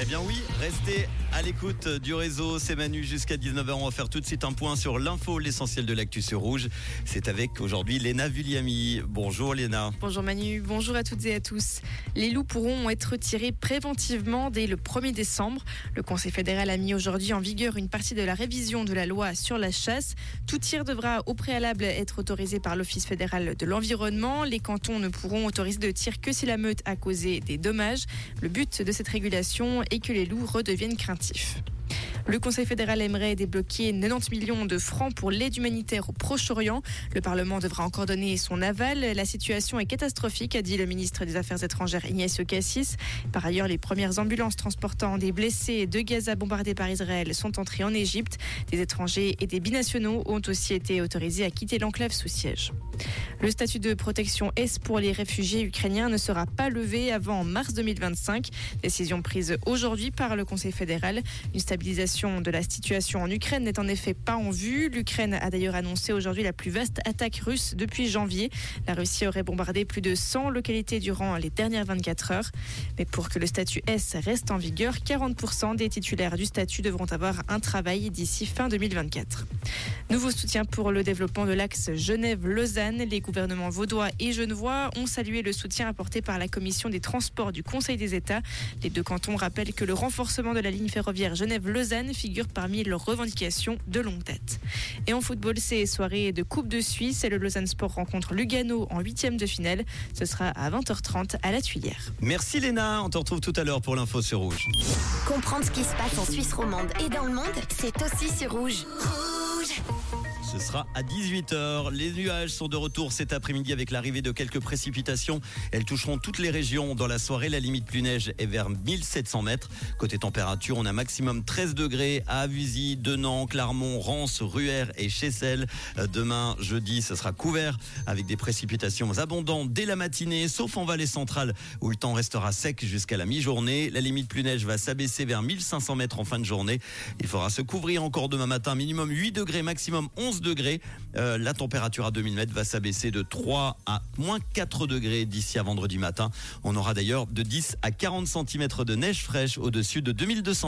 Eh bien oui, restez à l'écoute du réseau. C'est Manu jusqu'à 19h. On va faire tout de suite un point sur l'info, l'essentiel de l'actu sur Rouge. C'est avec aujourd'hui Léna Vulliami. Bonjour Léna. Bonjour Manu, bonjour à toutes et à tous. Les loups pourront être tirés préventivement dès le 1er décembre. Le Conseil fédéral a mis aujourd'hui en vigueur une partie de la révision de la loi sur la chasse. Tout tir devra au préalable être autorisé par l'Office fédéral de l'environnement. Les cantons ne pourront autoriser de tir que si la meute a causé des dommages. Le but de cette régulation et que les loups redeviennent craintifs. Le Conseil fédéral aimerait débloquer 90 millions de francs pour l'aide humanitaire au Proche-Orient. Le Parlement devra encore donner son aval. La situation est catastrophique, a dit le ministre des Affaires étrangères Ignacio Cassis. Par ailleurs, les premières ambulances transportant des blessés de Gaza bombardés par Israël sont entrées en Égypte. Des étrangers et des binationaux ont aussi été autorisés à quitter l'enclave sous siège. Le statut de protection S pour les réfugiés ukrainiens ne sera pas levé avant mars 2025. Décision prise aujourd'hui par le Conseil fédéral. Une stabilisation de la situation en Ukraine n'est en effet pas en vue. L'Ukraine a d'ailleurs annoncé aujourd'hui la plus vaste attaque russe depuis janvier. La Russie aurait bombardé plus de 100 localités durant les dernières 24 heures. Mais pour que le statut S reste en vigueur, 40% des titulaires du statut devront avoir un travail d'ici fin 2024. Nouveau soutien pour le développement de l'axe Genève-Lausanne. Gouvernements vaudois et genevois ont salué le soutien apporté par la commission des transports du Conseil des États. Les deux cantons rappellent que le renforcement de la ligne ferroviaire Genève-Lausanne figure parmi leurs revendications de longue date. Et en football, c'est soirée de Coupe de Suisse et le Lausanne Sport rencontre Lugano en huitième de finale. Ce sera à 20h30 à la Tuilière. Merci Léna, on te retrouve tout à l'heure pour l'info sur Rouge. Comprendre ce qui se passe en Suisse romande et dans le monde, c'est aussi sur Rouge. Rouge ce sera à 18h. Les nuages sont de retour cet après-midi avec l'arrivée de quelques précipitations. Elles toucheront toutes les régions dans la soirée. La limite plus neige est vers 1700 mètres. Côté température, on a maximum 13 degrés à Avusy, Denan, Clermont, Rance, Ruère et Chessel. Euh, demain, jeudi, ce sera couvert avec des précipitations abondantes dès la matinée, sauf en vallée centrale où le temps restera sec jusqu'à la mi-journée. La limite plus neige va s'abaisser vers 1500 mètres en fin de journée. Il faudra se couvrir encore demain matin, minimum 8 degrés, maximum 11 degrés. Euh, la température à 2000 mètres va s'abaisser de 3 à moins 4 degrés d'ici à vendredi matin. On aura d'ailleurs de 10 à 40 cm de neige fraîche au-dessus de 2200